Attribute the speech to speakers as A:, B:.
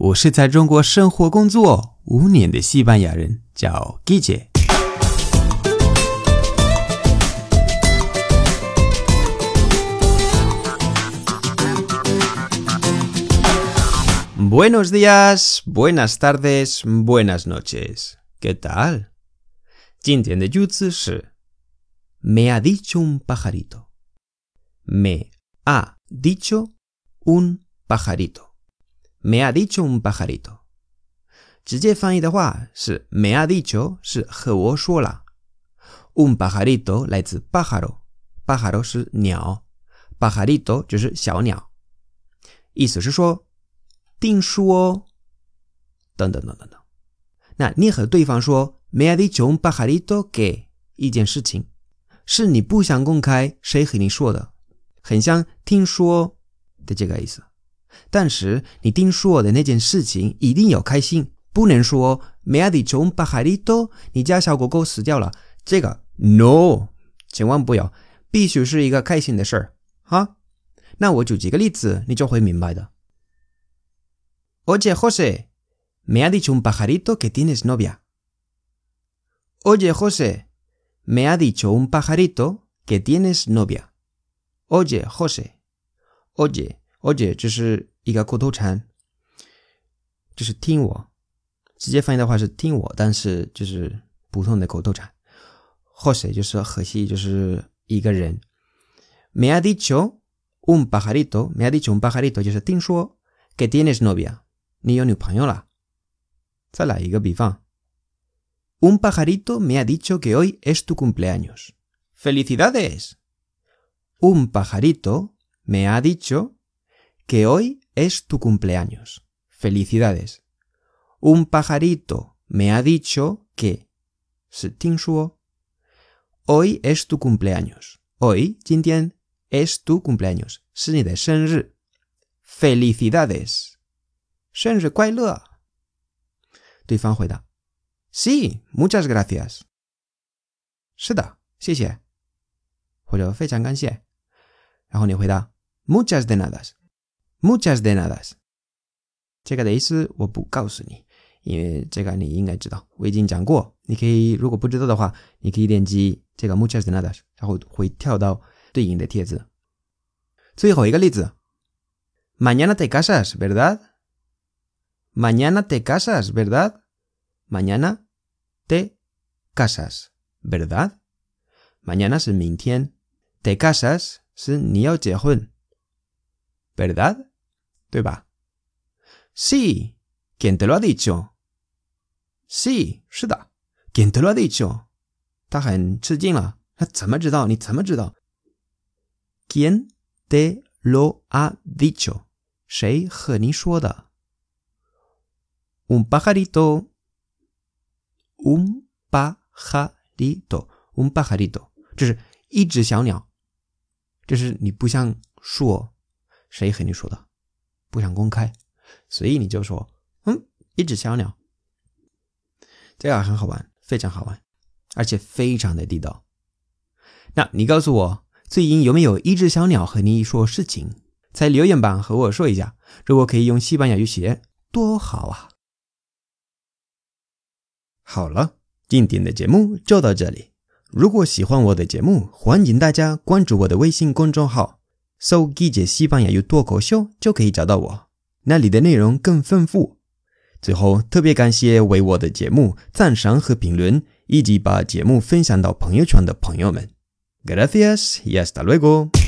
A: 我是在中国生活工作五年的西班牙人，叫 Guille。Buenos días, buenas tardes, buenas noches. ¿Qué tal? 今天的句子是 Me ha dicho un pajarito. Me ha dicho un pajarito. Me ha dicho un pajarito. 直接翻译的话是 me ha dicho 是和我说了，un pajarito 来自 pájaro，pájaro 是鸟，pajarito 就是小鸟，意思是说听说等等等等等。那你和对方说 me ha dicho un pajarito que 一件事情，是你不想公开谁和你说的，很像听说的这个意思。但是你听说的那件事情一定要开心，不能说 me ha dicho un pajarito，你家小狗狗死掉了，这个 no，千万不要，必须是一个开心的事儿啊。那我举几个例子，你就会明白的。Oye José, me ha dicho un pajarito que tienes novia. Oye José, me ha dicho un pajarito que tienes novia. Oye José, oye oye 就是一个口头禅，就是听我。直接翻译的话是听我，但是就是普通的口头禅。José 就是荷西，就是一个人。Me ha dicho un pajarito，me ha dicho un pajarito 就是听说，que tienes novia，你有女朋友了。再来一个比方，Un pajarito me ha dicho que hoy es tu cumpleaños. ¡Felicidades! Un pajarito me ha dicho que hoy es tu cumpleaños. Felicidades. Un pajarito me ha dicho que hoy es tu cumpleaños. Hoy, 今天 es tu cumpleaños. 是你的生日. Felicidades. 生日快乐。对方回答：“Sí, muchas gracias。”是的，谢谢，或者非常感谢。然后你回答：“Muchas de nada。” Muchas de nada，这个的意思我不告诉你，因为这个你应该知道，我已经讲过。你可以如果不知道的话，你可以点击这个 Muchas de nada，然后会跳到对应的帖子。最后一个例子，Mañana te casas, verdad? Mañana te casas, verdad? Mañana te casas, verdad? Mañana 是明天，te casas 是你要结婚，verdad？ 对吧？Sí, ¿quién te lo ha dicho? Sí, 是的，¿quién te lo ha dicho? 他很吃惊了，他怎么知道？你怎么知道？¿Quién te lo ha dicho? 谁和你说的？Un pajarito, un pajarito, un pajarito，这是一只小鸟，这是你不想说，谁和你说的？不想公开，所以你就说，嗯，一只小鸟，这个很好玩，非常好玩，而且非常的地道。那你告诉我，最近有没有一只小鸟和你说事情？在留言板和我说一下。如果可以用西班牙语写，多好啊！好了，今天的节目就到这里。如果喜欢我的节目，欢迎大家关注我的微信公众号。搜“记者西班牙语脱口秀”就可以找到我，那里的内容更丰富。最后，特别感谢为我的节目赞赏和评论，以及把节目分享到朋友圈的朋友们。Gracias y hasta luego。